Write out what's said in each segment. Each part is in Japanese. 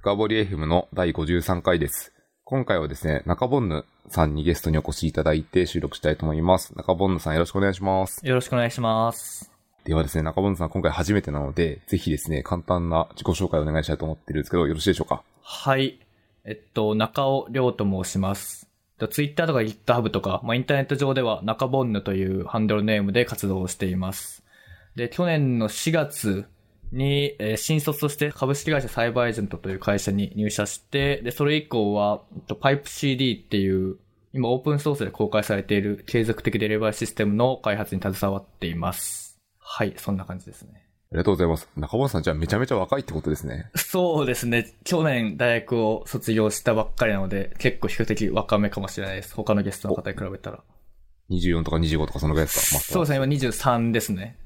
深堀 FM の第53回です。今回はですね、中ボンヌさんにゲストにお越しいただいて収録したいと思います。中ボンヌさんよろしくお願いします。よろしくお願いします。ではですね、中ボンヌさん今回初めてなので、ぜひですね、簡単な自己紹介をお願いしたいと思ってるんですけど、よろしいでしょうか？はい。えっと、中尾亮と申します。ツイッターとか GitHub とか、まあ、インターネット上では中ボンヌというハンドルネームで活動をしています。で、去年の4月に、えー新卒として株式会社サイバーエージェントという会社に入社して、で、それ以降は、えっと、PipeCD っていう、今オープンソースで公開されている継続的デリバリーシステムの開発に携わっています。はい、そんな感じですね。ありがとうございます。中ボンヌさんじゃあめちゃめちゃ若いってことですね。そうですね。去年大学を卒業したばっかりなので、結構比較的若めかもしれないです。他のゲストの方に比べたら。24とか25とかそのぐらいですか？マスターそうですね、今23ですね。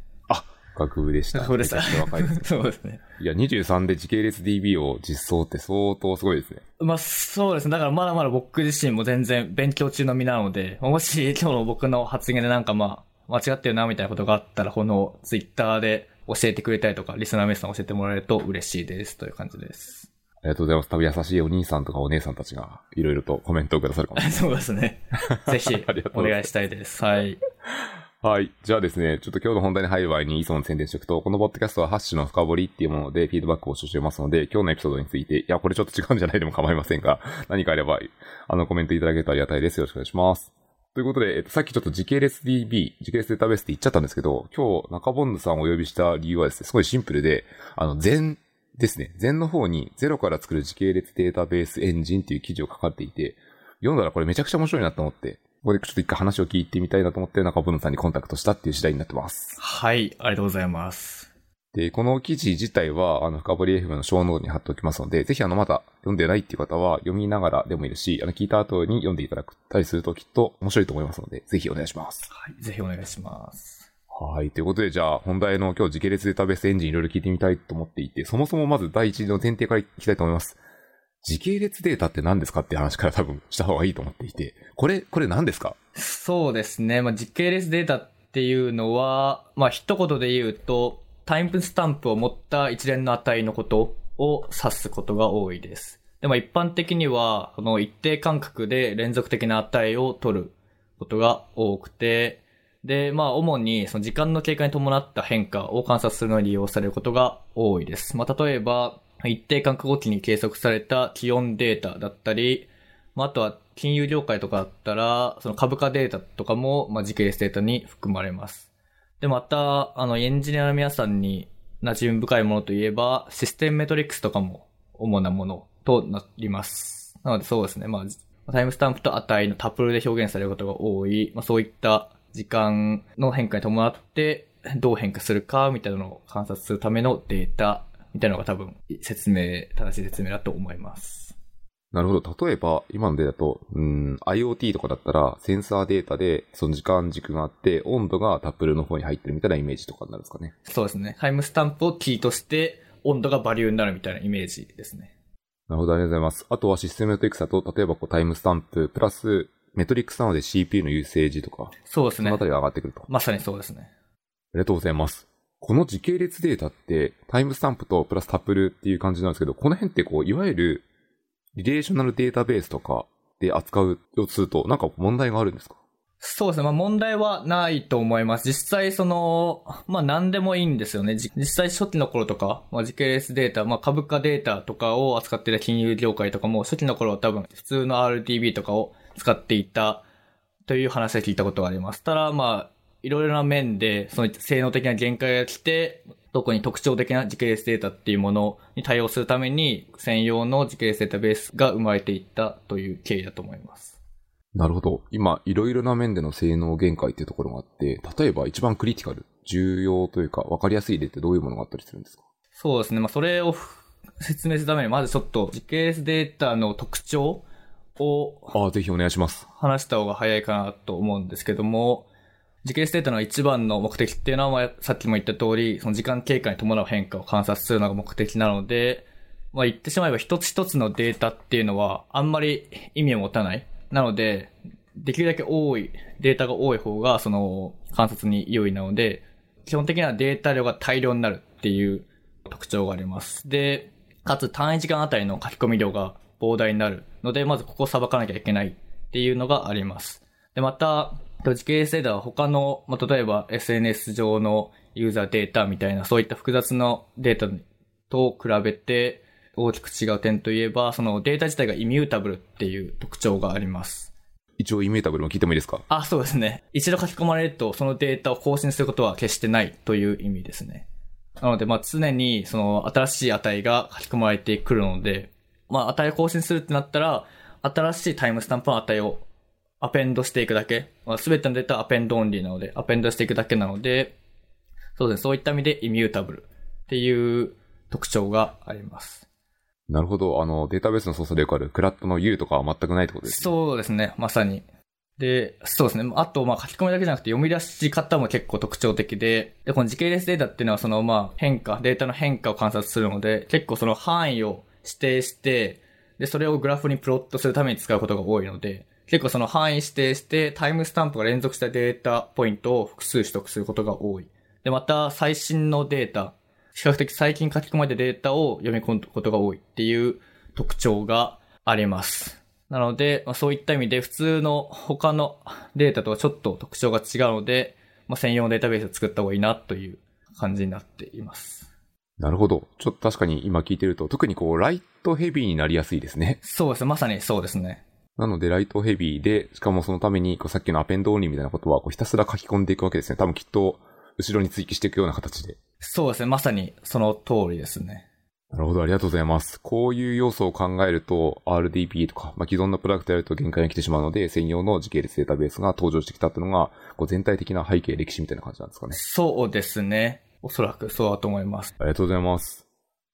あ、学部でした。そうですね。いや、23で時系列 DB を実装って相当すごいですね。まあそうですね。だからまだまだ僕自身も全然勉強中の身なので、もし今日の僕の発言でなんかまあ、間違ってるなみたいなことがあったら、このツイッターで教えてくれたりとか、リスナーメッセージ教えてもらえると嬉しいです。という感じです。ありがとうございます。多分優しいお兄さんとかお姉さんたちがいろいろとコメントをくださるかもしれない。そうですね。ぜひお願いしたいです。はい。はい。じゃあですね、ちょっと今日の本題に入る前にいつも宣伝しておくと、このポッドキャストはハッシュの深掘りっていうものでフィードバックを募集していますので、今日のエピソードについて、いや、これちょっと違うんじゃないでも構いませんが、何かあれば、あの、コメントいただけるとありがたいです。よろしくお願いします。ということで、えっと、さっきちょっと時系列 DB、時系列データベースって言っちゃったんですけど、今日中ボンヌさんをお呼びした理由はですね、すごいシンプルで、あの、全ですね、全の方にゼロから作る時系列データベースエンジンっていう記事を書かれていて、読んだらこれめちゃくちゃ面白いなと思って、ここでちょっと一回話を聞いてみたいなと思って nakabonne さんにコンタクトしたっていう次第になってます。はい、ありがとうございます。で、この記事自体は、あの、深掘り FM のショーノートに貼っておきますので、ぜひあの、まだ読んでないっていう方は、読みながらでもいいですし、あの、聞いた後に読んでいただくたりするときっと面白いと思いますので、ぜひお願いします。はい、ぜひお願いします。はい。ということで、じゃあ、本題の今日時系列データベースエンジンいろいろ聞いてみたいと思っていて、そもそもまず第一の前提からいきたいと思います。時系列データって何ですかって話から多分した方がいいと思っていて、これ、これ何ですか？そうですね。まあ、時系列データっていうのは、まあ、一言で言うと、タイムスタンプを持った一連の値のことを指すことが多いです。でも一般的には、この一定間隔で連続的な値を取ることが多くて、で、まあ、主にその時間の経過に伴った変化を観察するのに利用されることが多いです。まあ、例えば、一定間隔ごとに計測された気温データだったり、まあ、あとは金融業界とかだったら、その株価データとかも、まあ、時系列データに含まれます。で、また、あの、エンジニアの皆さんに馴染み深いものといえば、システムメトリックスとかも主なものとなります。なのでそうですね、まあ、タイムスタンプと値のタプルで表現されることが多い、まあ、そういった時間の変化に伴って、どう変化するか、みたいなのを観察するためのデータ、みたいなのが多分、説明、正しい説明だと思います。なるほど。例えば、今のデータだと、うん、IoT とかだったら、センサーデータで、その時間軸があって、温度がタップルの方に入ってるみたいなイメージとかになるんですかね。そうですね。タイムスタンプをキーとして、温度がバリューになるみたいなイメージですね。なるほど、ありがとうございます。あとはシステムメトリックスだと、例えばこうタイムスタンプ、プラス、メトリックスなので CPU のユーセージとか、そうですねそのあ。たりが上がってくると。あまさにそうですね。りがとうございます。この時系列データって、タイムスタンプとプラスタップルっていう感じなんですけど、この辺ってこう、いわゆる、リレーショナルデータベースとかで扱うとすると、なんか問題があるんですか？そうですね。まあ問題はないと思います。実際その、まあ何でもいいんですよね。実際初期の頃とか、まあ時系列データ、まあ株価データとかを扱っていた金融業界とかも、初期の頃は多分普通の RDB とかを使っていたという話は聞いたことがあります。ただまあ、いろいろな面で、その性能的な限界が来て、特に特徴的な時系列データっていうものに対応するために、専用の時系列データベースが生まれていったという経緯だと思います。なるほど。今、いろいろな面での性能限界っていうところがあって、例えば一番クリティカル、重要というか、わかりやすい例ってどういうものがあったりするんですか？そうですね。まあ、それを説明するために、まずちょっと時系列データの特徴をああ、ぜひお願いします。話した方が早いかなと思うんですけども、時系列データの一番の目的っていうのは、さっきも言った通り、その時間経過に伴う変化を観察するのが目的なので、まあ、言ってしまえば一つ一つのデータっていうのは、あんまり意味を持たない。なので、できるだけ多い、データが多い方が、その、観察に良いなので、基本的にはデータ量が大量になるっていう特徴があります。で、かつ単位時間あたりの書き込み量が膨大になるので、まずここを裁かなきゃいけないっていうのがあります。で、また、時系列データは他の、まあ、例えば SNS 上のユーザーデータみたいな、そういった複雑なデータと比べて大きく違う点といえば、そのデータ自体がイミュータブルっていう特徴があります。一応イミュータブルも聞いてもいいですか？あ、そうですね。一度書き込まれると、そのデータを更新することは決してないという意味ですね。なので、まあ、常に、その、新しい値が書き込まれてくるので、まあ、値を更新するってなったら、新しいタイムスタンプの値をアペンドしていくだけ。まあ、すべてのデータはアペンドオンリーなので、アペンドしていくだけなので、そうですね。そういった意味でイミュータブルっていう特徴があります。なるほど。あの、データベースの操作でよくあるクラットの U とかは全くないってことですね。そうですね。まさに。で、そうですね。あと、まあ、書き込みだけじゃなくて読み出し方も結構特徴的で、で、この時系列データっていうのはその、まあ、変化、データの変化を観察するので、結構その範囲を指定して、で、それをグラフにプロットするために使うことが多いので、結構その範囲指定して、タイムスタンプが連続したデータポイントを複数取得することが多い。で、また、最新のデータ、比較的最近書き込まれたデータを読み込むことが多いっていう特徴があります。なので、まあ、そういった意味で普通の他のデータとはちょっと特徴が違うので、まあ、専用のデータベースを作った方がいいなという感じになっています。なるほど。ちょっと確かに今聞いてると、特にこう、ライトヘビーになりやすいですね。そうですね。まさにそうですね。なので、ライトヘビーで、しかもそのために、こうさっきのアペンドオンリーみたいなことは、こうひたすら書き込んでいくわけですね。多分きっと、後ろに追記していくような形で。そうですね。まさにその通りですね。なるほど、ありがとうございます。こういう要素を考えると、RDP とか、まあ、既存のプロダクトやると限界が来てしまうので、専用の時系列データベースが登場してきたっていうのが、こう全体的な背景、歴史みたいな感じなんですかね。そうですね。おそらくそうだと思います。ありがとうございます。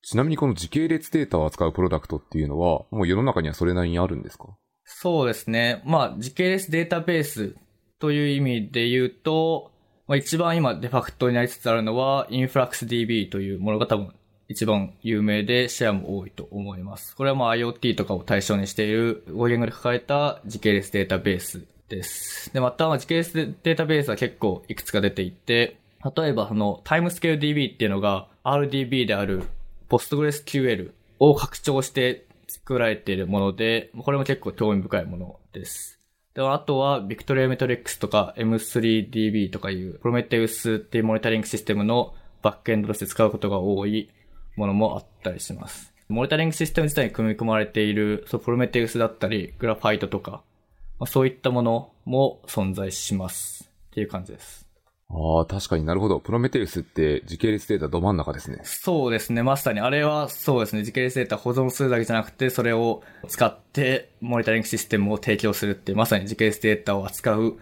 ちなみにこの時系列データを扱うプロダクトっていうのは、もう世の中にはそれなりにあるんですか？そうですね。まあ、時系列データベースという意味で言うと、まあ、一番今デファクトになりつつあるのは、InfluxDB というものが多分一番有名でシェアも多いと思います。これはまあ IoT とかを対象にしている語言語で書かれた時系列データベースです。で、またまあ時系列データベースは結構いくつか出ていて、例えばそのタイムスケール DB っていうのが RDB である PostgreSQL を拡張して作られているもので、これも結構興味深いものです。で、あとは、ビクトリアメトリックスとか M3DB とかいう、プロメテウスっていうモニタリングシステムのバックエンドとして使うことが多いものもあったりします。モニタリングシステム自体に組み込まれている、そう、プロメテウスだったり、グラファイトとか、まあ、そういったものも存在します。っていう感じです。ああ、確かになるほど。プロメテウスって時系列データど真ん中ですね。そうですね。まさに、あれはそうですね。時系列データ保存するだけじゃなくて、それを使ってモニタリングシステムを提供するってまさに時系列データを扱う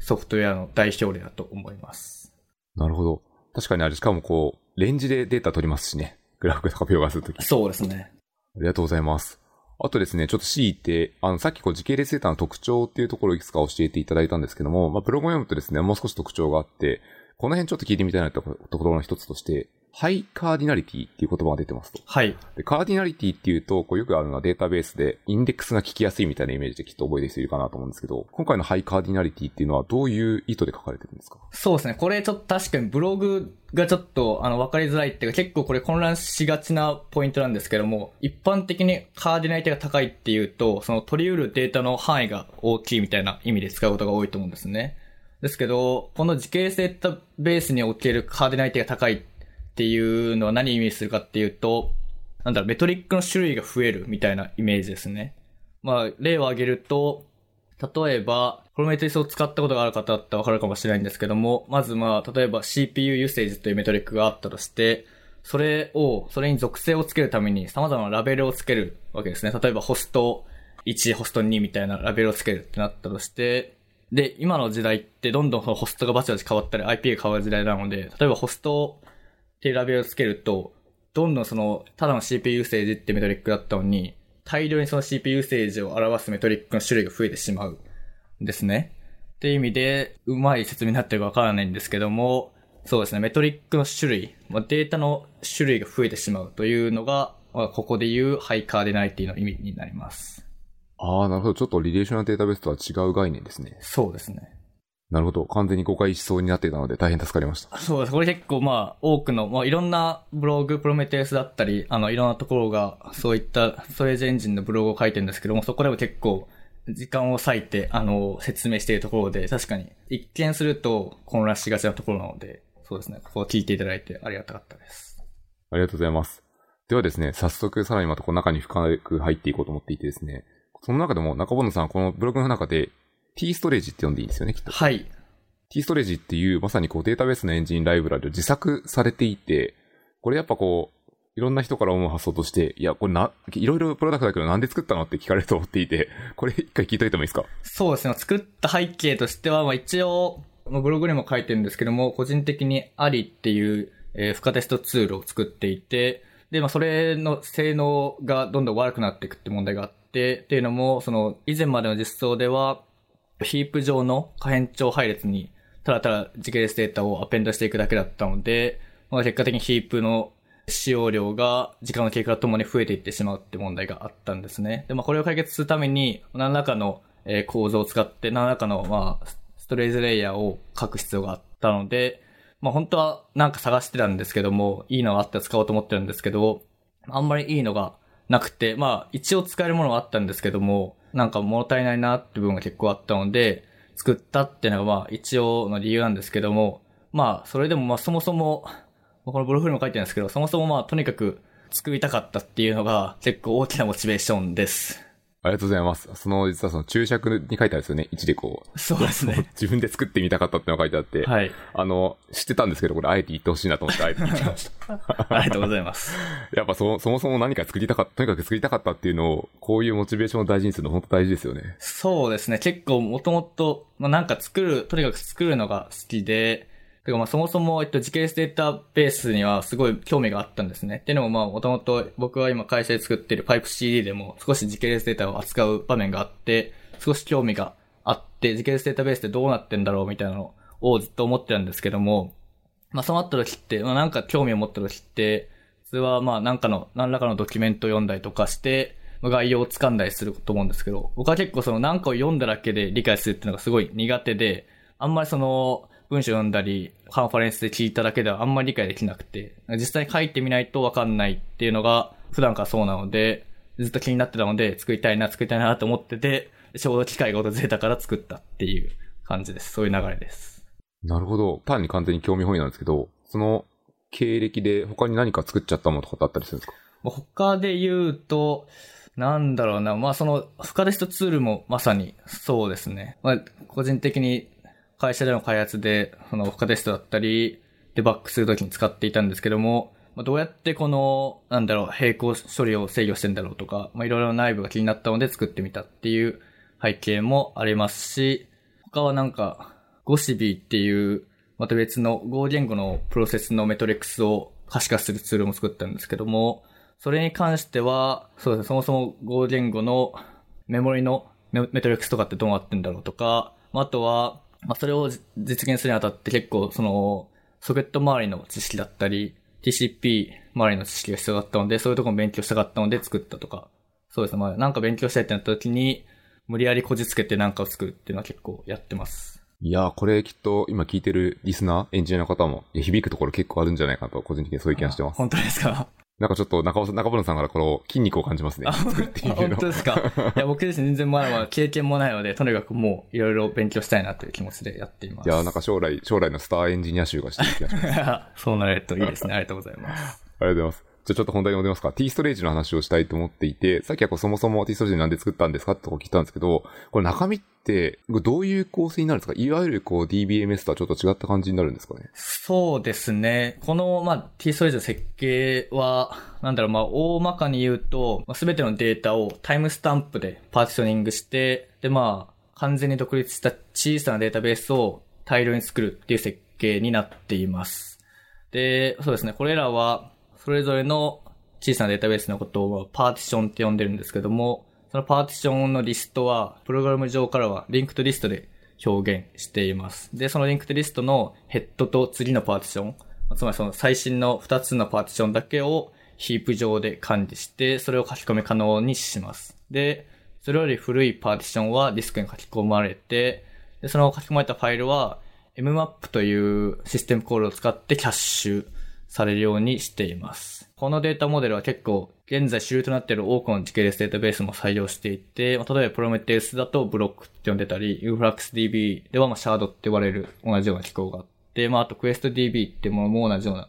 ソフトウェアの代表例だと思います。なるほど。確かにあれ、しかもこう、レンジでデータ取りますしね。グラフとか描画するとき。あそうですね。りがとうございます。あとですね、ちょっと強いて、あの、さっきこう時系列データの特徴っていうところをいくつか教えていただいたんですけども、まあ、ブログを読むとですね、もう少し特徴があって、この辺ちょっと聞いてみたいなところの一つとして、ハイカーディナリティっていう言葉が出てますと。はい。で、カーディナリティっていうと、こうよくあるのはデータベースで、インデックスが効きやすいみたいなイメージできっと覚えてる人いるかなと思うんですけど、今回のハイカーディナリティっていうのはどういう意図で書かれてるんですか？そうですね。これちょっと確かにブログがちょっとあの分かりづらいっていうか結構これ混乱しがちなポイントなんですけども、一般的にカーディナリティが高いっていうと、その取り得るデータの範囲が大きいみたいな意味で使うことが多いと思うんですね。ですけど、この時系列データベースにおけるカーディナリティが高いっっていうのは何意味するかっていうと、なんだろう、メトリックの種類が増えるみたいなイメージですね。まあ、例を挙げると、例えば、プロメテウスを使ったことがある方だったらわかるかもしれないんですけども、まずまあ、例えば CPU ユーセージというメトリックがあったとして、それを、それに属性をつけるために様々なラベルをつけるわけですね。例えばホスト1、ホスト2みたいなラベルをつけるってなったとして、で、今の時代ってどんどんそのホストがバチバチ変わったり IP が変わる時代なので、例えばホストっていうラベルをつけると、どんどんその、ただの CPU セージってメトリックだったのに、大量にその CPU セージを表すメトリックの種類が増えてしまうんですね。っていう意味で、うまい説明になってるかわからないんですけども、そうですね、メトリックの種類、まあ、データの種類が増えてしまうというのが、まあここで言うハイカーディナリティの意味になります。ああ、なるほど。ちょっとリレーショナルデータベースとは違う概念ですね。そうですね。なるほど。完全に誤解しそうになっていたので大変助かりました。そうです。これ結構まあ、多くの、まあいろんなブログ、プロメテウスだったり、あの、いろんなところが、そういったストレージエンジンのブログを書いてるんですけども、そこでも結構、時間を割いて、あの、説明しているところで、確かに、一見すると混乱しがちなところなので、そうですね。ここを聞いていただいてありがたかったです。ありがとうございます。ではですね、早速さらにまたこの中に深く入っていこうと思っていてですね、その中でも中本さんはこのブログの中で T ストレージって呼んでいいんですよね、きっと。はい。T ストレージっていうまさにこうデータベースのエンジンライブラリを自作されていて、これやっぱこう、いろんな人から思う発想として、いや、これな、いろいろプロダクトだけどなんで作ったのって聞かれると思っていて、これ一回聞いといてもいいですか？そうですね。作った背景としては、まあ一応、まあブログにも書いてるんですけども、個人的にアリっていう、えー、負荷テストツールを作っていて、で、まあそれの性能がどんどん悪くなっていくって問題があって、っていうのも、その、以前までの実装では、ヒープ上の可変調配列に、ただただ時系列データをアペンドしていくだけだったので、まあ結果的にヒープの使用量が時間の経過とともに増えていってしまうって問題があったんですね。で、まあこれを解決するために、何らかの構造を使って何らかの、まあ、ストレージレイヤーを書く必要があったので、まあ本当はなんか探してたんですけども、いいのがあったら使おうと思ってるんですけど、あんまりいいのがなくて、まあ一応使えるものはあったんですけども、なんか物足りないなって部分が結構あったので、作ったっていうのがまあ一応の理由なんですけども、まあそれでもまあそもそも、まあこのブログにも書いてるんですけど、そもそもまあとにかく作りたかったっていうのが結構大きなモチベーションです。ありがとうございます。その、実はその注釈に書いてあるんですよね。1でこう。そうですね。自分で作ってみたかったってのが書いてあって。はい。あの、知ってたんですけど、これあえて言ってほしいなと思って、あえて言ってました。ありがとうございます。やっぱそ、そもそも何か作りたかった、とにかく作りたかったっていうのを、こういうモチベーションを大事にするの本当大事ですよね。そうですね。結構もともと、まあ、なんか作る、とにかく作るのが好きで、てかまあそもそも、えっと、時系列データベースにはすごい興味があったんですね。っていうのもまあもともと僕は今会社で作ってる PipeCD でも少し時系列データを扱う場面があって、少し興味があって、時系列データベースってどうなってんだろうみたいなのをずっと思ってたんですけども、まあそうなった時って、まあなんか興味を持った時って、普通はまあなんかの、何らかのドキュメントを読んだりとかして、まあ概要を掴んだりすると思うんですけど、僕は結構その何かを読んだだけで理解するっていうのがすごい苦手で、あんまりその文章読んだり、カンファレンスで聞いただけではあんまり理解できなくて、実際に書いてみないとわかんないっていうのが普段からそうなので、ずっと気になってたので、作りたいな、作りたいなと思ってて、ちょうど機会が訪れたから作ったっていう感じです。そういう流れです。なるほど。単に完全に興味本位なんですけど、その経歴で他に何か作っちゃったものとかってあったりするんですか？まあ他で言うと、なんだろうな、まあその、負荷テストツールもまさにそうですね。まあ個人的に会社での開発で、その負荷テストだったり、デバッグするときに使っていたんですけども、まあ、どうやってこの、なんだろう、並行処理を制御してんだろうとか、まあいろいろ内部が気になったので作ってみたっていう背景もありますし、他はなんか、ゴシビーっていう、また別の Go 言語のプロセスのメトリックスを可視化するツールも作ったんですけども、それに関しては、そうですね、そもそも Go 言語のメモリのメトリックスとかってどうなってんだろうとか、まああとは、まあ、それを実現するにあたって結構その、ソケット周りの知識だったり、TCP 周りの知識が必要だったので、そういうところも勉強したかったので作ったとか、そうですね、まあなんか勉強したいってなった時に、無理やりこじつけてなんかを作るっていうのは結構やってます。いやー、これきっと今聞いてるリスナー、エンジニアの方も、響くところ結構あるんじゃないかなと、個人的にそういう気がしてます。本当ですか？なんかちょっと中尾さん、中村さんからこの筋肉を感じますね。あ作るっていうの本当。ですか？いや、僕ですね、全然まだまだ経験もないので、とにかくもういろいろ勉強したいなという気持ちでやっています。いやー、なんか将来、将来のスターエンジニア集がしてる気がします。あ そうなれるといいですね。ありがとうございます。りがとうございます。ちょっと本題に戻りますか。T ストレージの話をしたいと思っていて、さっきはこうそもそも T ストレージなんで作ったんですかってとこ聞いたんですけど、これ中身ってどういう構成になるんですか？いわゆるこう DBMS とはちょっと違った感じになるんですかね？そうですね。この、まあ、T ストレージの設計は、なんだろう、まあ、大まかに言うと、すべてのデータをタイムスタンプでパーティショニングして、で、まあ、完全に独立した小さなデータベースを大量に作るっていう設計になっています。で、そうですね。これらは、それぞれの小さなデータベースのことをパーティションって呼んでるんですけども、そのパーティションのリストは、プログラム上からはリンクトリストで表現しています。で、そのリンクトリストのヘッドと次のパーティション、つまりその最新の2つのパーティションだけをヒープ上で管理して、それを書き込み可能にします。で、それより古いパーティションはディスクに書き込まれて、で、その書き込まれたファイルは、mmap というシステムコールを使ってキャッシュされるようにしています。このデータモデルは結構、現在主流となっている多くの時系列データベースも採用していて、例えばプロメテウスだとブロックって呼んでたり、UFluxDB ではまあシャードって呼ばれる同じような機構があって、まああと QuestDB ってものも同じような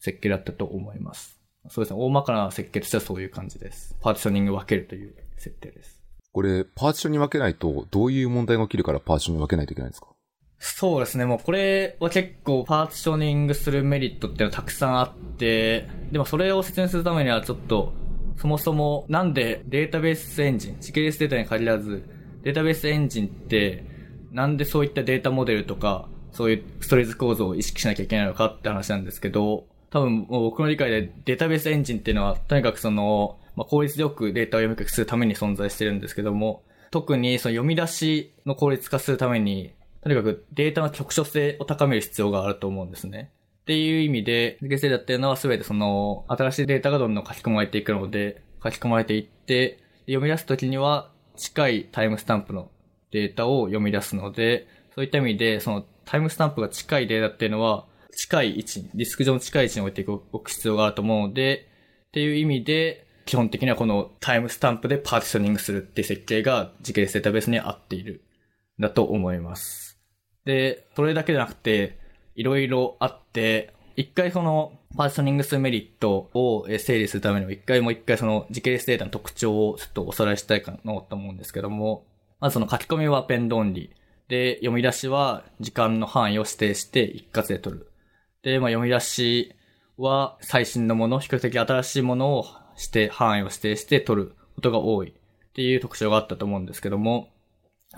設計だったと思います。そうですね。大まかな設計としてはそういう感じです。パーティショニング分けるという設定です。これ、パーティションに分けないと、どういう問題が起きるからパーティションに分けないといけないんですか？そうですね。もうこれは結構パーティショニングするメリットっていうのはたくさんあって、でもそれを説明するためにはちょっと、そもそもなんでデータベースエンジン、時系列データに限らず、データベースエンジンって、なんでそういったデータモデルとか、そういうストレージ構造を意識しなきゃいけないのかって話なんですけど、多分もう僕の理解でデータベースエンジンっていうのは、とにかくその、まあ、効率よくデータを読み書きするために存在してるんですけども、特にその読み出しの効率化するために、とにかくデータの局所性を高める必要があると思うんですね。っていう意味で、ゲセダっていうのは全てその、新しいデータがどんどん書き込まれていくので、書き込まれていって、読み出すときには近いタイムスタンプのデータを読み出すので、そういった意味で、そのタイムスタンプが近いデータっていうのは、近い位置に、ディスク上の近い位置に置いておく必要があると思うので、っていう意味で、基本的にはこのタイムスタンプでパーティショニングするって設計が時系列データベースに合っている、だと思います。で、それだけじゃなくて、いろいろあって、一回その、パーソニングスメリットを整理するためにも、一回もう一回その時系列データの特徴をちょっとおさらいしたいかなと思うんですけども、まずその書き込みはペンドンリー。で、読み出しは時間の範囲を指定して一括で取る。で、まあ読み出しは最新のもの、比較的新しいものをして、範囲を指定して取ることが多いっていう特徴があったと思うんですけども、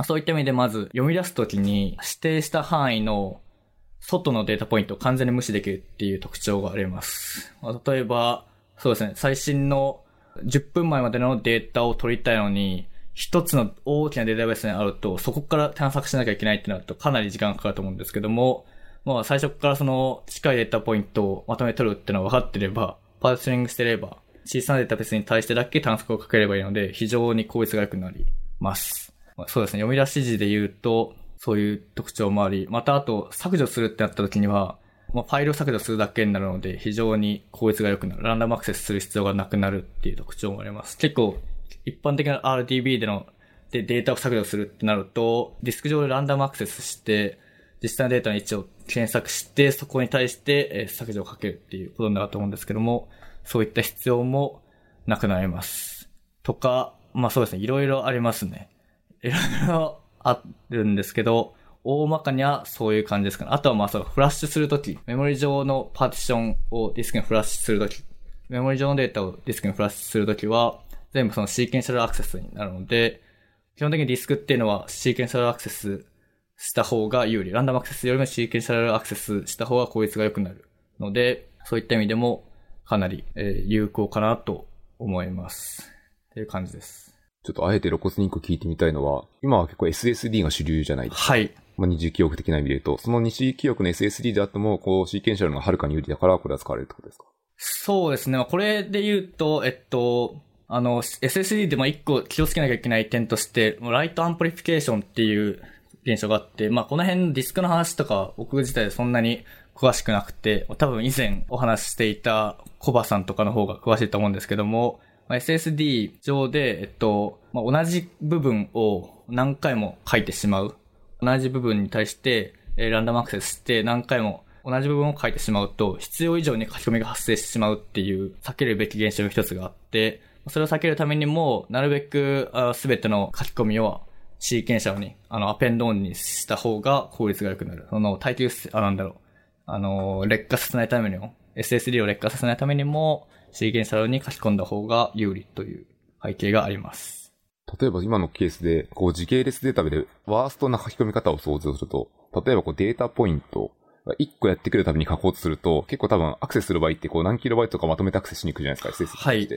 そういった意味でまず読み出すときに指定した範囲の外のデータポイントを完全に無視できるっていう特徴があります。例えば、そうですね、最新の10分前までのデータを取りたいのに、一つの大きなデータベースにあると、そこから探索しなきゃいけないってなるとかなり時間がかかると思うんですけども、まあ最初からその近いデータポイントをまとめ取るっていうのは分かってれば、パーティングしてれば、小さなデータベースに対してだけ探索をかければいいので、非常に効率が良くなります。そうですね、読み出し時で言うと、そういう特徴もあり、またあと削除するってなった時には、まあ、ファイルを削除するだけになるので、非常に効率が良くなる。ランダムアクセスする必要がなくなるっていう特徴もあります。結構、一般的な RDB でのでデータを削除するってなると、ディスク上でランダムアクセスして、実際のデータの位置を検索して、そこに対して削除をかけるっていうことになると思うんですけども、そういった必要もなくなります。とか、まあそうですね、いろいろありますね。いろいろあるんですけど、大まかにはそういう感じですかね。あとはまあそう、フラッシュするとき、メモリ上のパーティションをディスクにフラッシュするとき、メモリ上のデータをディスクにフラッシュするときは、全部そのシーケンシャルアクセスになるので、基本的にディスクっていうのはシーケンシャルアクセスした方が有利。ランダムアクセスよりもシーケンシャルアクセスした方が効率が良くなるので、そういった意味でもかなり、え有効かなと思います。っていう感じです。ちょっとあえて露骨に一個聞いてみたいのは、今は結構 SSD が主流じゃないですか。はい。まあ、二次記憶的な意味で言うと、その二次記憶の SSD であっても、こう、シーケンシャルがはるかに有利だから、これは使われるってことですか？そうですね。これで言うと、えっと、あの、SSD でも一個気をつけなきゃいけない点として、ライトアンプリフィケーションっていう現象があって、まあ、この辺ディスクの話とか、僕自体そんなに詳しくなくて、多分以前お話ししていたコバさんとかの方が詳しいと思うんですけども、ま SSD 上で、えっと、まあ、同じ部分を何回も書いてしまう。同じ部分に対して、えー、ランダムアクセスして何回も同じ部分を書いてしまうと、必要以上に書き込みが発生してしまうっていう避けるべき現象の一つがあって、それを避けるためにも、なるべくすべての書き込みをシーケンシャルに、あの、アペンドオンにした方が効率が良くなる。その、耐久、あ、なんだろう。あの、劣化させないためにも、SSD を劣化させないためにも、シーケンシャルに書き込んだ方が有利という背景があります。例えば今のケースで、こう時系列データでワーストな書き込み方を想像すると、例えばこうデータポイントが1個やってくるたびに書こうとすると、結構多分アクセスする場合ってこう何キロバイトかまとめてアクセスしに行くじゃないですか、SSD はい。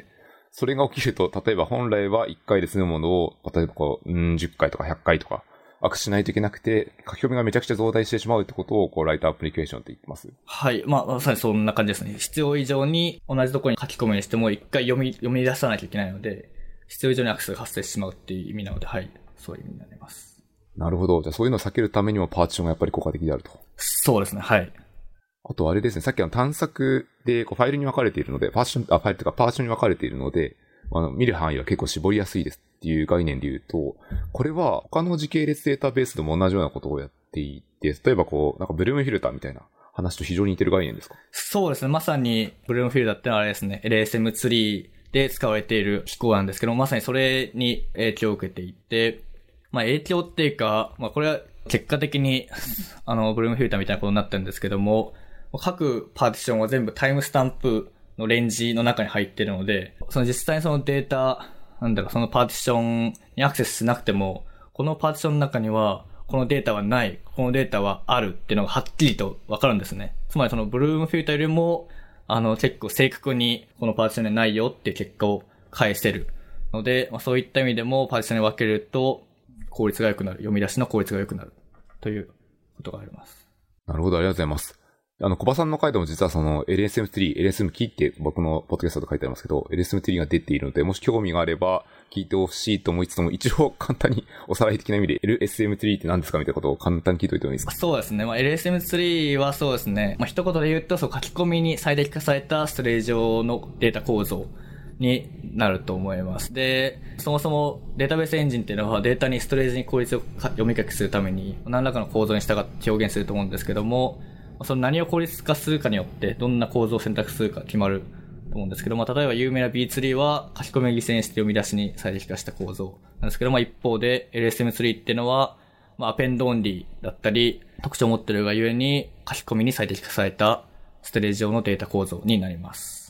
それが起きると、例えば本来は1回で済むものを、例えばこう、うん、10回とか100回とかアクしないといけなくて、書き込みがめちゃくちゃ増大してしまうってことを、こう、ライトアプリケーションって言ってます。はい。まあ、まさにそんな感じですね。必要以上に同じところに書き込むにしても、一回読み、読み出さなきゃいけないので、必要以上にアクセスが発生してしまうっていう意味なので、はい。そういう意味になります。なるほど。じゃあそういうのを避けるためにもパーティションがやっぱり効果的であると。そうですね、はい。あとあれですね、さっきの探索でこうファイルに分かれているので、パーション、あ、ファイルというかパーティションに分かれているので、あの、見る範囲は結構絞りやすいですっていう概念で言うと、これは他の時系列データベースでも同じようなことをやっていて、例えばこう、なんかブルームフィルターみたいな話と非常に似てる概念ですか？そうですね。まさに、ブルームフィルターってのはあれですね、LSM ツリーで使われている機構なんですけど、まさにそれに影響を受けていて、まあ影響っていうか、まあこれは結果的に、あの、ブルームフィルターみたいなことになってるんですけども、各パーティションは全部タイムスタンプのレンジの中に入ってるので、その実際にそのデータ、なんだろ、そのパーティションにアクセスしなくても、このパーティションの中には、このデータはない、このデータはあるっていうのがはっきりとわかるんですね。つまりそのブルームフィルターよりも、あの、結構正確にこのパーティションにないよっていう結果を返せるので、まあ、そういった意味でもパーティションに分けると効率が良くなる。読み出しの効率が良くなる。ということがあります。なるほど、ありがとうございます。あの、小葉さんの回でも実はその LSM3、LSM キーって僕のポッドキャストで書いてありますけど、LSM3 が出ているので、もし興味があれば聞いてほしいと思いつつも、一応簡単におさらい的な意味で LSM3 って何ですかみたいなことを簡単に聞いておいてもいいですか？そうですね。まあ、LSM3 はそうですね。まあ、一言で言うと、そう書き込みに最適化されたストレージ上のデータ構造になると思います。で、そもそもデータベースエンジンっていうのはデータにストレージに効率を読み書きするために何らかの構造に従って表現すると思うんですけども、その何を効率化するかによってどんな構造を選択するか決まると思うんですけど、まあ、例えば有名な B3 は書き込みを犠牲にして読み出しに最適化した構造なんですけど、まあ、一方で LSM3 っていうのは、まあ、アペンドオンリーだったり、特徴を持ってるがゆえに書き込みに最適化されたストレージ上のデータ構造になります。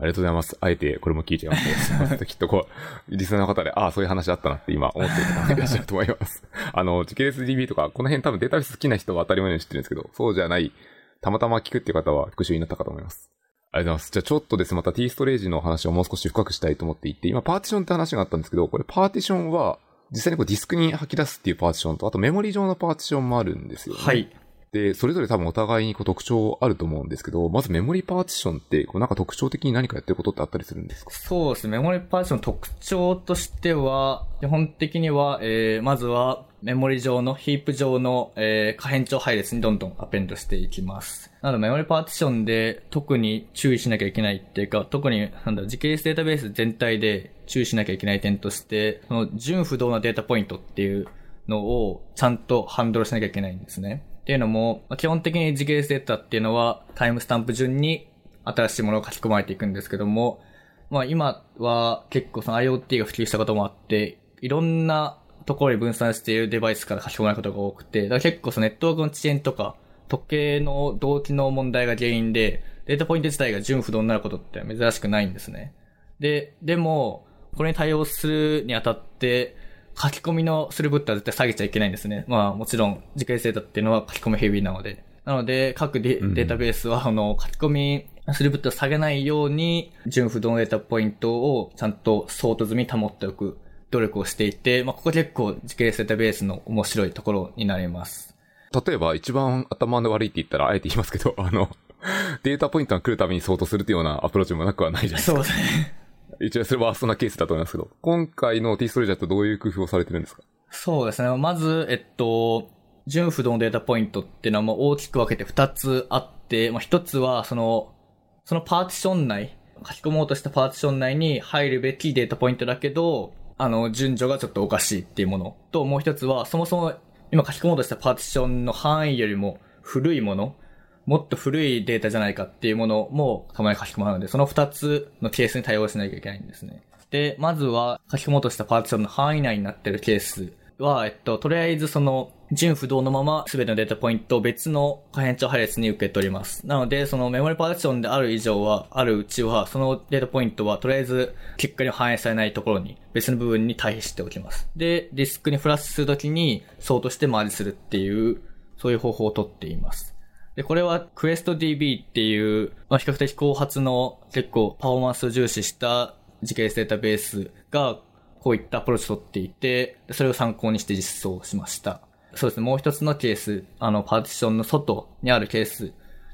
ありがとうございます。あえてこれも聞いちゃいます。きっとこう、リスナーの方で、ああ、そういう話あったなって今思っている方いらっしゃると思います。あの、時系列 DB とか、この辺多分データベース好きな人は当たり前に知ってるんですけど、そうじゃない、たまたま聞くっていう方は復習になったかと思います。ありがとうございます。じゃあちょっとですね、また T ストレージの話をもう少し深くしたいと思っていて、今パーティションって話があったんですけど、これパーティションは、実際にこうディスクに吐き出すっていうパーティションと、あとメモリ上のパーティションもあるんですよね。はい。で、それぞれ多分お互いにこう特徴あると思うんですけど、まずメモリパーティションって、こうなんか特徴的に何かやってることってあったりするんですか？そうですね。メモリパーティション特徴としては、基本的には、えー、まずはメモリ上の、ヒープ上の、えー、可変長配列にどんどんアペンドしていきます。なのでメモリパーティションで特に注意しなきゃいけないっていうか、特に、なんだ、時系列データベース全体で注意しなきゃいけない点として、その純不動なデータポイントっていうのをちゃんとハンドルしなきゃいけないんですね。っていうのも、まあ基本的に時系列データっていうのはタイムスタンプ順に新しいものが書き込まれていくんですけども、まあ今は結構その IoT が普及したこともあって、いろんなところに分散しているデバイスから書き込まれることが多くて、だから結構そのネットワークの遅延とか、時計の同期の問題が原因で、データポイント自体が純不動になることって珍しくないんですね。で、でも、これに対応するにあたって、書き込みのスルーブットは絶対下げちゃいけないんですね。まあもちろん、時系列データっていうのは書き込みヘビーなので。なので、各データベースは、あの、書き込みスルーブットを下げないように、純不動データポイントをちゃんとソート済み保っておく努力をしていて、まあここ結構時系列データベースの面白いところになります。例えば、一番頭の悪いって言ったら、あえて言いますけど、あの、データポイントが来るために相当するっていうようなアプローチもなくはないじゃないですか。そうですね。一応それはそんなケースだと思いますけど、今回の T ストレージャーとどういう工夫をされてるんですか？そうですね。まず、えっと、順不同のデータポイントっていうのはもう大きく分けて2つあって、まあ、1つはその、そのパーティション内、書き込もうとしたパーティション内に入るべきデータポイントだけど、あの、順序がちょっとおかしいっていうもの。と、もう一つは、そもそも今書き込もうとしたパーティションの範囲よりも古いもの、もっと古いデータじゃないかっていうものもたまに書き込まうので、その二つのケースに対応しなきゃいけないんですね。で、まずは書き込もうとしたパーティションの範囲内になってるケースは、えっと、とりあえずその、純不動のまま全てのデータポイントを別の可変調配列に受け取ります。なので、そのメモリパーティションである以上は、あるうちは、そのデータポイントはとりあえず結果に反映されないところに、別の部分に対比しておきます。で、ディスクにフラッシュするときに、そうとして回りするっていう、そういう方法をとっています。で、これは QuestDB っていう、まあ、比較的後発の結構パフォーマンスを重視した時系列データベースがこういったアプローチを取っていて、それを参考にして実装しました。そうですね、もう一つのケース、あの、パーティションの外にあるケース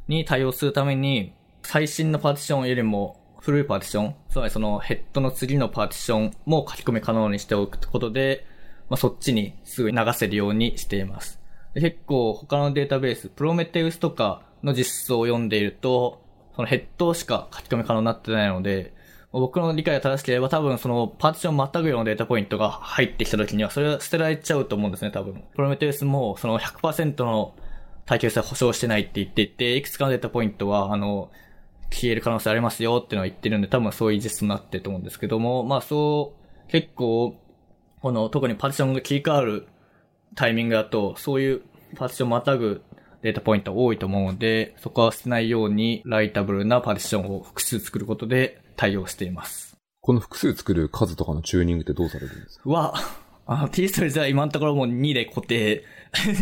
に対応するために、最新のパーティションよりも古いパーティション、つまりそのヘッドの次のパーティションも書き込み可能にしておくことで、まあ、そっちにすぐ流せるようにしています。結構他のデータベース、プロメテウスとかの実装を読んでいると、そのヘッドしか書き込み可能になってないので、僕の理解が正しければ多分そのパーティションをまたぐようなデータポイントが入ってきた時にはそれは捨てられちゃうと思うんですね、多分。プロメテウスもその100%の耐久性保証してないって言っていて、いくつかのデータポイントは、あの、消える可能性ありますよっていうのは言ってるんで、多分そういう実装になってると思うんですけども、まあそう、結構、この特にパーティションが切り替わるタイミングだと、そういうパーティションをまたぐデータポイント多いと思うので、そこは捨てないようにライタブルなパーティションを複数作ることで対応しています。この複数作る数とかのチューニングってどうされるんですか？は、あの、T ストレージは今のところもう2で固定、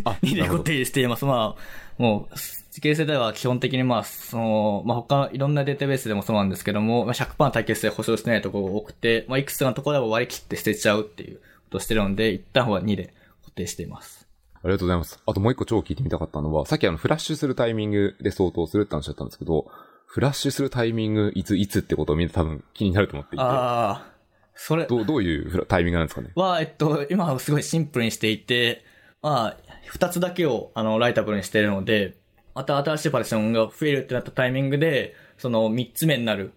あ 2で固定しています。まあ、もう、時系性では基本的にまあ、その、まあ他のいろんなデータベースでもそうなんですけども、まあ、100%耐久性保証してないところが多くて、まあいくつかのところでは割り切って捨てちゃうっていうことをしてるので、一旦は2で固定しています。ありがとうございます。あともう一個超聞いてみたかったのは、さっきあの、フラッシュするタイミングで相当するって話だったんですけど、フラッシュするタイミング、いつ、いつってことをみんな多分気になると思っていて、ああ、それどう、どういうフラタイミングなんですかね？は、えっと、今はすごいシンプルにしていて、まあ、二つだけを、あの、ライタブルにしているので、また新しいパーティションが増えるってなったタイミングで、その三つ目になる、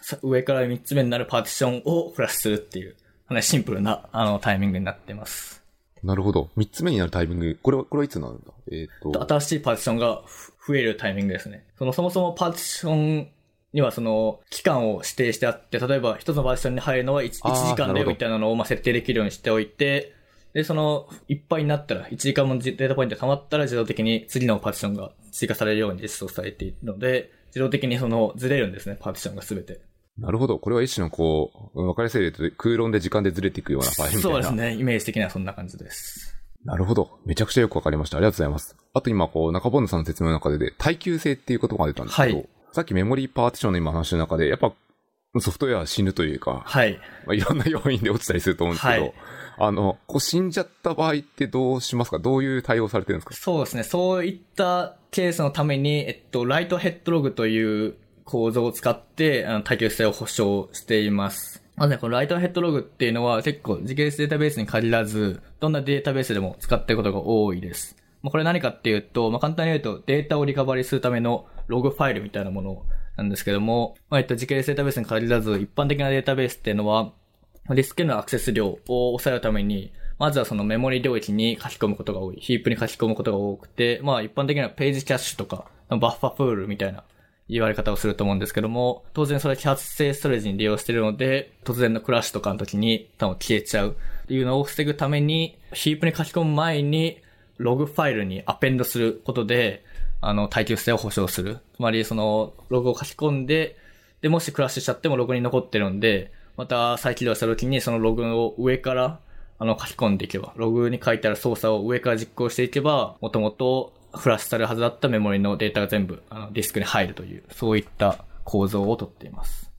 さ上から三つ目になるパーティションをフラッシュするっていう、かなりシンプルな、あの、タイミングになっています。なるほど。三つ目になるタイミング、これは、これはいつなんだ？えっ、と、新しいパーティションがふ増えるタイミングですね。その、そもそもパーティションにはその、期間を指定してあって、例えば一つのパーティションに入るのは 1, あー時間なるほどでみたいなのをまあ設定できるようにしておいて、で、その、いっぱいになったら、1時間もデータポイントが溜まったら自動的に次のパーティションが追加されるように実装されているので、自動的にその、ずれるんですね、パーティションがすべて。なるほど。これは一種のこう、わかりやすい例と空論で時間でずれていくような場合みたいな。そうですね、イメージ的にはそんな感じです。なるほど。めちゃくちゃよくわかりました。ありがとうございます。あと今、こう、中本さんの説明の中でで、耐久性っていう言葉が出たんですけど、はいさっきメモリーパーティションの今話の中で、やっぱ、ソフトウェアは死ぬというか、はい。まあ、いろんな要因で落ちたりすると思うんですけど、はいあの、こう死んじゃった場合ってどうしますか？どういう対応されてるんですか？そうですね。そういったケースのために、えっと、ライトヘッドログという構造を使って、あの、耐久性を保証しています。まずね、このライトヘッドログっていうのは結構時系列データベースに限らず、どんなデータベースでも使っていることが多いです。まあ、これ何かっていうと、まあ、簡単に言うとデータをリカバリーするためのログファイルみたいなものなんですけども、まあ、えっと、時系列データベースに限らず、一般的なデータベースっていうのは、ディスクへのアクセス量を抑えるために、まずはそのメモリ領域に書き込むことが多い。ヒープに書き込むことが多くて、まあ一般的にはページキャッシュとか、バッファプールみたいな言われ方をすると思うんですけども、当然それは揮発性ストレージに利用しているので、突然のクラッシュとかの時に多分消えちゃうっていうのを防ぐために、ヒープに書き込む前に、ログファイルにアペンドすることで、あの、耐久性を保証する。つまり、その、ログを書き込んで、で、もしクラッシュしちゃってもログに残ってるんで、また再起動した時にそのログを上から、あの、書き込んでいけば、ログに書いてある操作を上から実行していけば、もともとフラッシュされるはずだったメモリのデータが全部、あの、ディスクに入るという、そういった構造をとっています。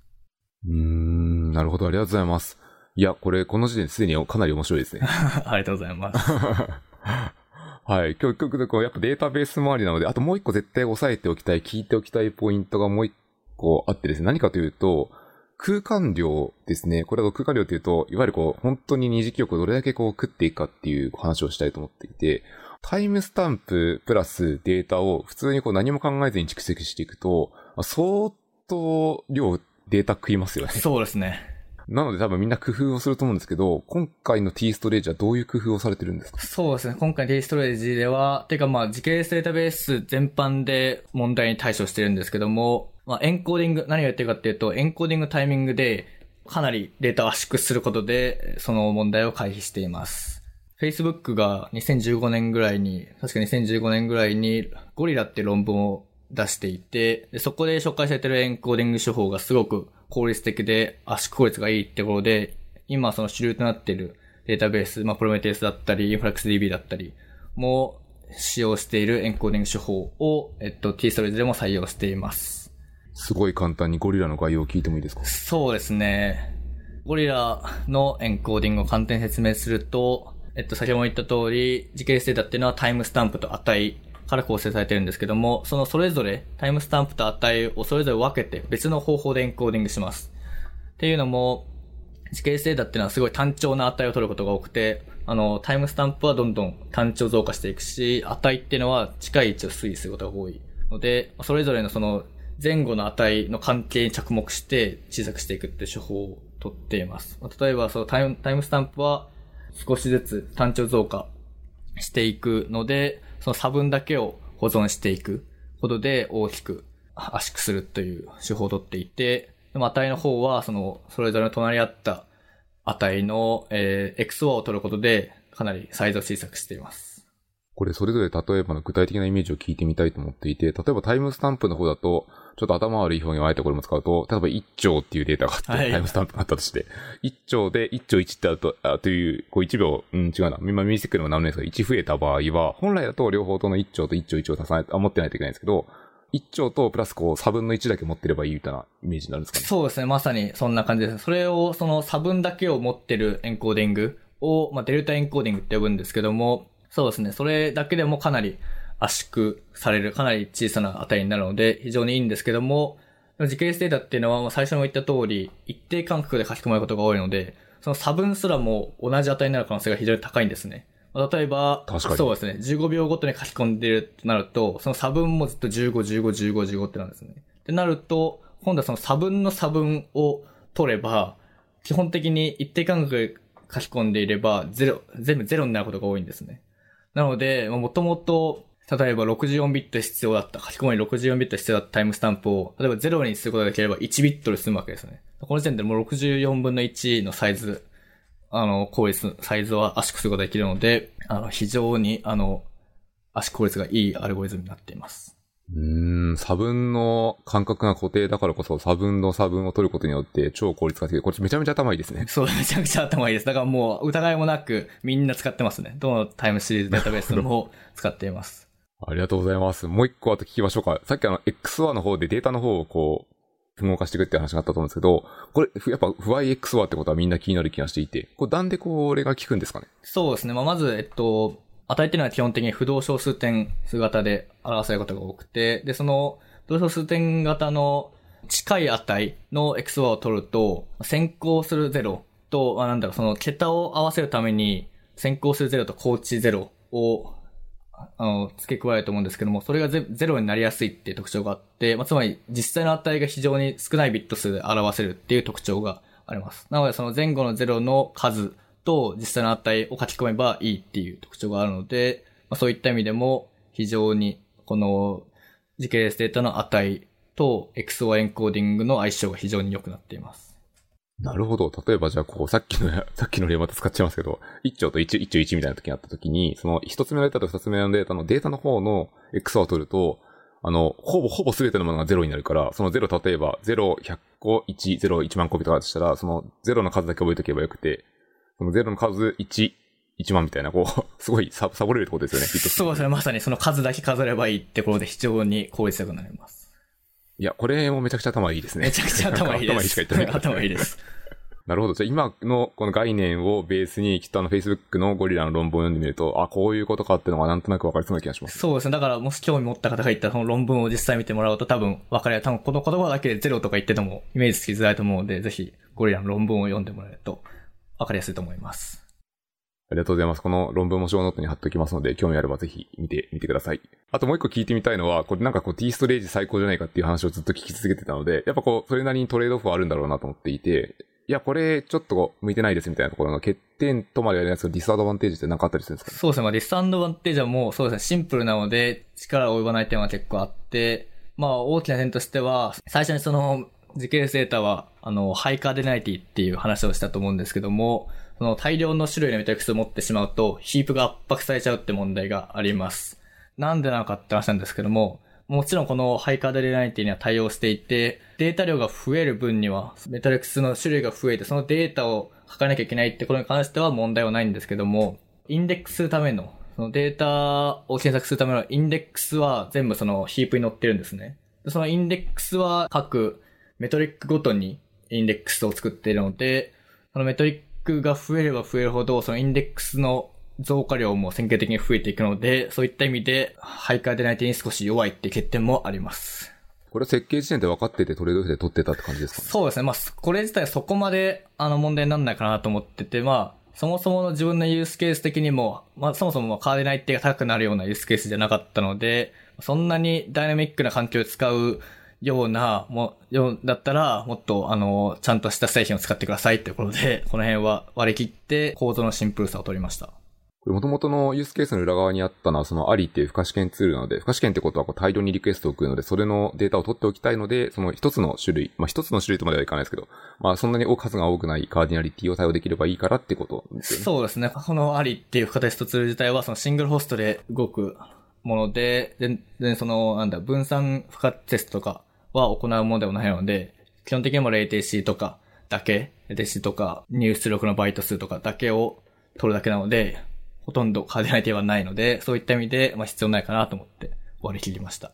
うーん、なるほど。ありがとうございます。いや、これ、この時点ですでにかなり面白いですね。ありがとうございます。はい。今日、今日、こうやっぱデータベース周りなので、あともう一個絶対押さえておきたい、聞いておきたいポイントがもう一個あってですね、何かというと、空間量ですね。これは空間量というと、いわゆるこう、本当に二次記憶をどれだけこう食っていくかっていう話をしたいと思っていて、タイムスタンププラスデータを普通にこう何も考えずに蓄積していくと、まあ相当量データ食いますよね。そうですね。なので多分みんな工夫をすると思うんですけど、今回の T ストレージはどういう工夫をされてるんですか？そうですね。今回 D ストレージでは、てかまあ、時系列データベース全般で問題に対処してるんですけども、まあ、エンコーディング、何をやってるかっていうと、エンコーディングタイミングで、かなりデータを圧縮することで、その問題を回避しています。Facebook が2015年ぐらいに、確か2015年ぐらいに、ゴリラって論文を出していて、でそこで紹介されてるエンコーディング手法がすごく効率的で圧縮効率がいいってことで、今その主流となっているデータベース、まあ、 Prometheus だったり、インフラックス DB だったりも使用しているエンコーディング手法を、えっと、T ストレージでも採用しています。すごい簡単にゴリラの概要を聞いてもいいですか？そうですね。ゴリラのエンコーディングを簡単に説明すると、えっと、先ほども言った通り、時系列データっていうのはタイムスタンプと値から構成されてるんですけども、そのそれぞれ、タイムスタンプと値をそれぞれ分けて別の方法でエンコーディングします。っていうのも、時系列データっていうのはすごい単調な値を取ることが多くて、あの、タイムスタンプはどんどん単調増加していくし、値っていうのは近い位置を推移することが多いので、それぞれのその前後の値の関係に着目して小さくしていくっていう手法をとっています。例えば、そのタイムタイムスタンプは少しずつ単調増加していくので、その差分だけを保存していくことで大きく圧縮するという手法をとっていて、でも値の方は、その、それぞれの隣り合った値の、えー、XOR を取ることで、かなりサイズを小さくしています。これそれぞれ例えばの具体的なイメージを聞いてみたいと思っていて、例えばタイムスタンプの方だと、ちょっと頭悪い表現をあえてこれも使うと、例えば1兆っていうデータがあって、はい、タイムスタンプがあったとして、1兆で1兆1ってあると、あという、こう1秒、うん、違うな。今見せてくるのも何年ですか1増えた場合は、本来だと両方との1兆と1兆1を足さない、あ、持ってないといけないんですけど、1兆とプラスこう差分の1だけ持ってればいいみたいなイメージになるんですかね？そうですね。まさにそんな感じです。それを、その差分だけを持ってるエンコーディングを、まあ、デルタエンコーディングって呼ぶんですけども、そうですね。それだけでもかなり圧縮される、かなり小さな値になるので、非常にいいんですけども、時系列データっていうのは、最初も言った通り、一定間隔で書き込まれることが多いので、その差分すらも同じ値になる可能性が非常に高いんですね。例えば、そうですね、15秒ごとに書き込んでるとなると、その差分もずっと15、15、15、15ってなんですね。ってなると、今度はその差分の差分を取れば、基本的に一定間隔で書き込んでいれば、ゼロ、全部ゼロになることが多いんですね。なので、もともと、例えば64ビット必要だった、書き込み64ビット必要だったタイムスタンプを、例えば0にすることができれば1ビットで済むわけですね。この時点でもう64分の1のサイズ、あの、効率、サイズは圧縮することができるので、あの、非常に、あの、圧縮効率がいいアルゴリズムになっています。うん、差分の感覚が固定だからこそ差分の差分を取ることによって超効率化的で、これめちゃめちゃ頭いいですね。そう、めちゃくちゃ頭いいです。だからもう疑いもなくみんな使ってますね。どのタイムシリーズデータベースも使っています。ありがとうございます。もう一個あと聞きましょうか。さっきあの XOR の方でデータの方をこう、符号化していくって話があったと思うんですけど、これ、やっぱ、不合 XOR ってことはみんな気になる気がしていて、これ、なんでこれが効くんですかね？そうですね。まあ、まず、えっと、値っていうのは基本的に不動小数点数型で表されることが多くて、で、その不動小数点型の近い値の XOR を取ると、先行する0と、あなんだろう、その桁を合わせるために、先行する0と高知0を、あの、付け加えると思うんですけども、それがゼロになりやすいっていう特徴があって、まあ、つまり実際の値が非常に少ないビット数で表せるっていう特徴があります。なので、その前後の0の数と実際の値を書き込めばいいっていう特徴があるので、まあ、そういった意味でも非常にこの時系列データの値と XO エンコーディングの相性が非常に良くなっています。なるほど。例えばじゃあこう、さっきの、さっきの例また使っちゃいますけど、1兆と 1, 1兆1みたいな時にあった時に、その1つ目のデータと2つ目のデータのデータの方の X を取ると、あの、ほぼほぼ全てのものが0になるから、その0、例えば0、100個、1、0、1万コピーとかだとしたら、その0の数だけ覚えておけばよくて、そのゼロの数1、1万みたいな、こう、すごいサボれるってことですよね、そうですね。まさにその数だけ数えればいいってことで非常に効率よくなります。いや、これもめちゃくちゃ頭いいですね。めちゃくちゃ頭いいです。頭いいしか言ってない。頭いいです。なるほど。じゃあ今のこの概念をベースに、きっとあの Facebook のゴリラの論文を読んでみると、あ、こういうことかっていうのがなんとなくわかりそうな気がします。そうですね。だからもし興味持った方がいたら、その論文を実際見てもらうと多分わかる。多分この言葉だけでゼロとか言っててもイメージつきづらいと思うので、ぜひゴリラの論文を読んでもらえるとわかりやすいと思います。ありがとうございます。この論文もショーノートに貼っておきますので、興味あればぜひ見てみてください。あともう一個聞いてみたいのは、これなんかこう T ストレージ最高じゃないかっていう話をずっと聞き続けてたので、やっぱこう、それなりにトレードオフはあるんだろうなと思っていて、いや、これちょっと向いてないですみたいなところの欠点とまでやるやつがディスアドバンテージって何かあったりするんですか、そうですね。まあディスアドバンテージはもうそうですね、シンプルなので力を及ばない点は結構あって、まあ大きな点としては、最初にその時系列データは、あの、ハイカーデナイティっていう話をしたと思うんですけども、その大量の種類のメトリックスを持ってしまうと、ヒープが圧迫されちゃうって問題があります。なんでなのかって話なんですけども、もちろんこのハイカードレライティには対応していて、データ量が増える分には、メトリックスの種類が増えて、そのデータを書かなきゃいけないってことに関しては問題はないんですけども、インデックスするための、そのデータを検索するためのインデックスは全部そのヒープに載ってるんですね。そのインデックスは各メトリックごとにインデックスを作っているので、そのメトリッククが増えれば増えるほど、そのインデックスの増加量も線形的に増えていくので、そういった意味で、徘徊でない手に少し弱いって欠点もあります。これは設計時点で分かっててトレードオフで取ってたって感じですかね？そうですね。まあ、これ自体そこまで、あの、問題にならないかなと思ってて、まあ、そもそもの自分のユースケース的にも、まあ、そもそもカーディナリティが高くなるようなユースケースじゃなかったので、そんなにダイナミックな環境を使うような、も、よだったら、もっと、あの、ちゃんとした製品を使ってくださいってことで、この辺は割り切って構造のシンプルさを取りました。これ元々のユースケースの裏側にあったのは、そのアリっていう付加試験ツールなので、付加試験ってことはこう大量にリクエストを送るので、それのデータを取っておきたいので、その一つの種類、まあ一つの種類とまではいかないですけど、まあそんなに数が多くないカーディナリティを対応できればいいからってことですよね。そうですね。このアリっていう付加テストツール自体は、そのシングルホストで動くもので、全然その、なんだ、分散付加テストとかは行うものではないので、基本的にもレイテンシーとかだけ、レイテンシーとか入出力のバイト数とかだけを取るだけなので、ほとんどカーディナリティはないので、そういった意味で、まあ必要ないかなと思って割り切りました。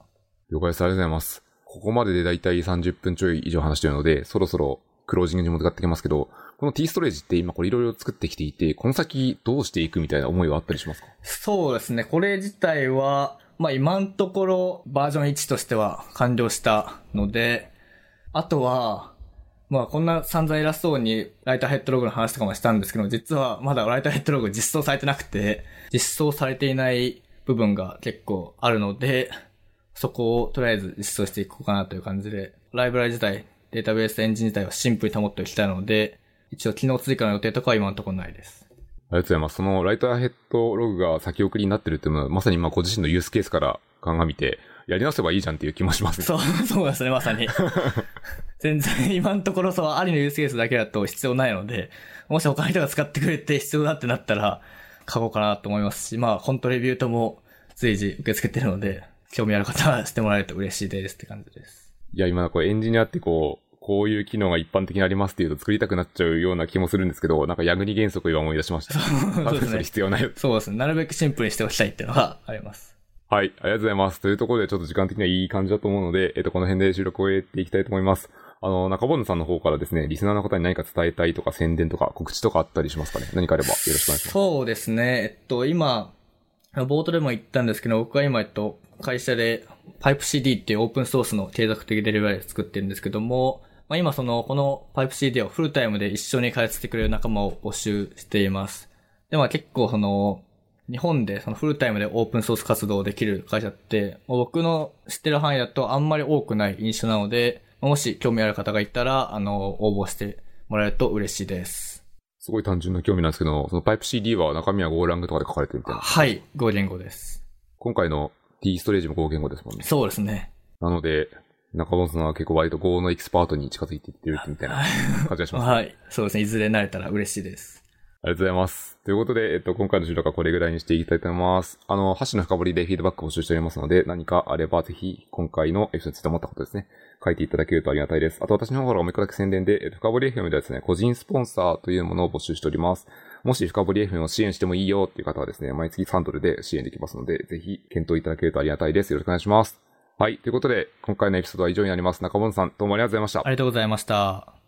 了解です。ありがとうございます。ここまででだいたい30分ちょい以上話してるので、そろそろクロージングに向かってきますけど、この T ストレージって今これいろいろ作ってきていて、この先どうしていくみたいな思いはあったりしますか？そうですね。これ自体は、まあ今のところバージョン1としては完了したので、あとは、まあこんな散々偉そうにライターヘッドログの話とかもしたんですけど、実はまだライターヘッドログ実装されてなくて、実装されていない部分が結構あるので、そこをとりあえず実装していこうかなという感じで、ライブラリ自体、データベースエンジン自体はシンプルに保っておきたいので、一応機能追加の予定とかは今のところないです。ありがとうございます。そのライターヘッドログが先送りになってるっていうのは、まさに今ご自身のユースケースから鑑みて、やり直せばいいじゃんっていう気もしますね。そう、そうですね、まさに。全然今のところそう、ありのユースケースだけだと必要ないので、もし他の人が使ってくれて必要だってなったら、書こうかなと思いますし、まあ、コントレビュートも随時受け付けてるので、興味ある方はしてもらえると嬉しいですって感じです。いや、今これエンジニアってこう、こういう機能が一般的にありますっていうと作りたくなっちゃうような気もするんですけど、なんかヤグニ原則を今思い出しました。そうですね。必要ない。そうですね。なるべくシンプルにしておきたいっていうのがあります。はい、ありがとうございます。というところでちょっと時間的にはいい感じだと思うので、えっと、この辺で収録を終えていきたいと思います。あの、中本さんの方からですね、リスナーの方に何か伝えたいとか宣伝とか告知とかあったりしますかね？何かあればよろしくお願いします。そうですね。えっと、今、冒頭でも言ったんですけど、僕は今、えっと、会社で PipeCD っていうオープンソースの継続的デリバリーを作ってるんですけども、まあ、今その、この PipeCD をフルタイムで一緒に開発してくれる仲間を募集しています。で、まあ結構その、日本でそのフルタイムでオープンソース活動できる会社って、僕の知ってる範囲だとあんまり多くない印象なので、もし興味ある方がいたら、あの、応募してもらえると嬉しいです。すごい単純な興味なんですけど、そのパイプ CD は中身は Go ラングとかで書かれてるみたいな。はい、Go 言語です。今回の T ストレージも Go 言語ですもんね。そうですね。なので、中本さんは結構割と Go のエキスパートに近づいていってるみたいな感じがします。はい。そうですね。いずれなれたら嬉しいです。ありがとうございます。ということで、えっと、今回の収録はこれぐらいにしていきたいと思います。あの、箸の深掘りでフィードバックを募集しておりますので、何かあればぜひ、今回のエピソードについて思ったことですね、書いていただけるとありがたいです。あと私の方からもう一個だけ宣伝で、えっと、深掘り FM ではですね、個人スポンサーというものを募集しております。もし深掘り FM を支援してもいいよっていう方はですね、毎月3ドルで支援できますので、ぜひ検討いただけるとありがたいです。よろしくお願いします。はい。ということで、今回のエピソードは以上になります。中本さん、どうもありがとうございましたあ。りがとうございました。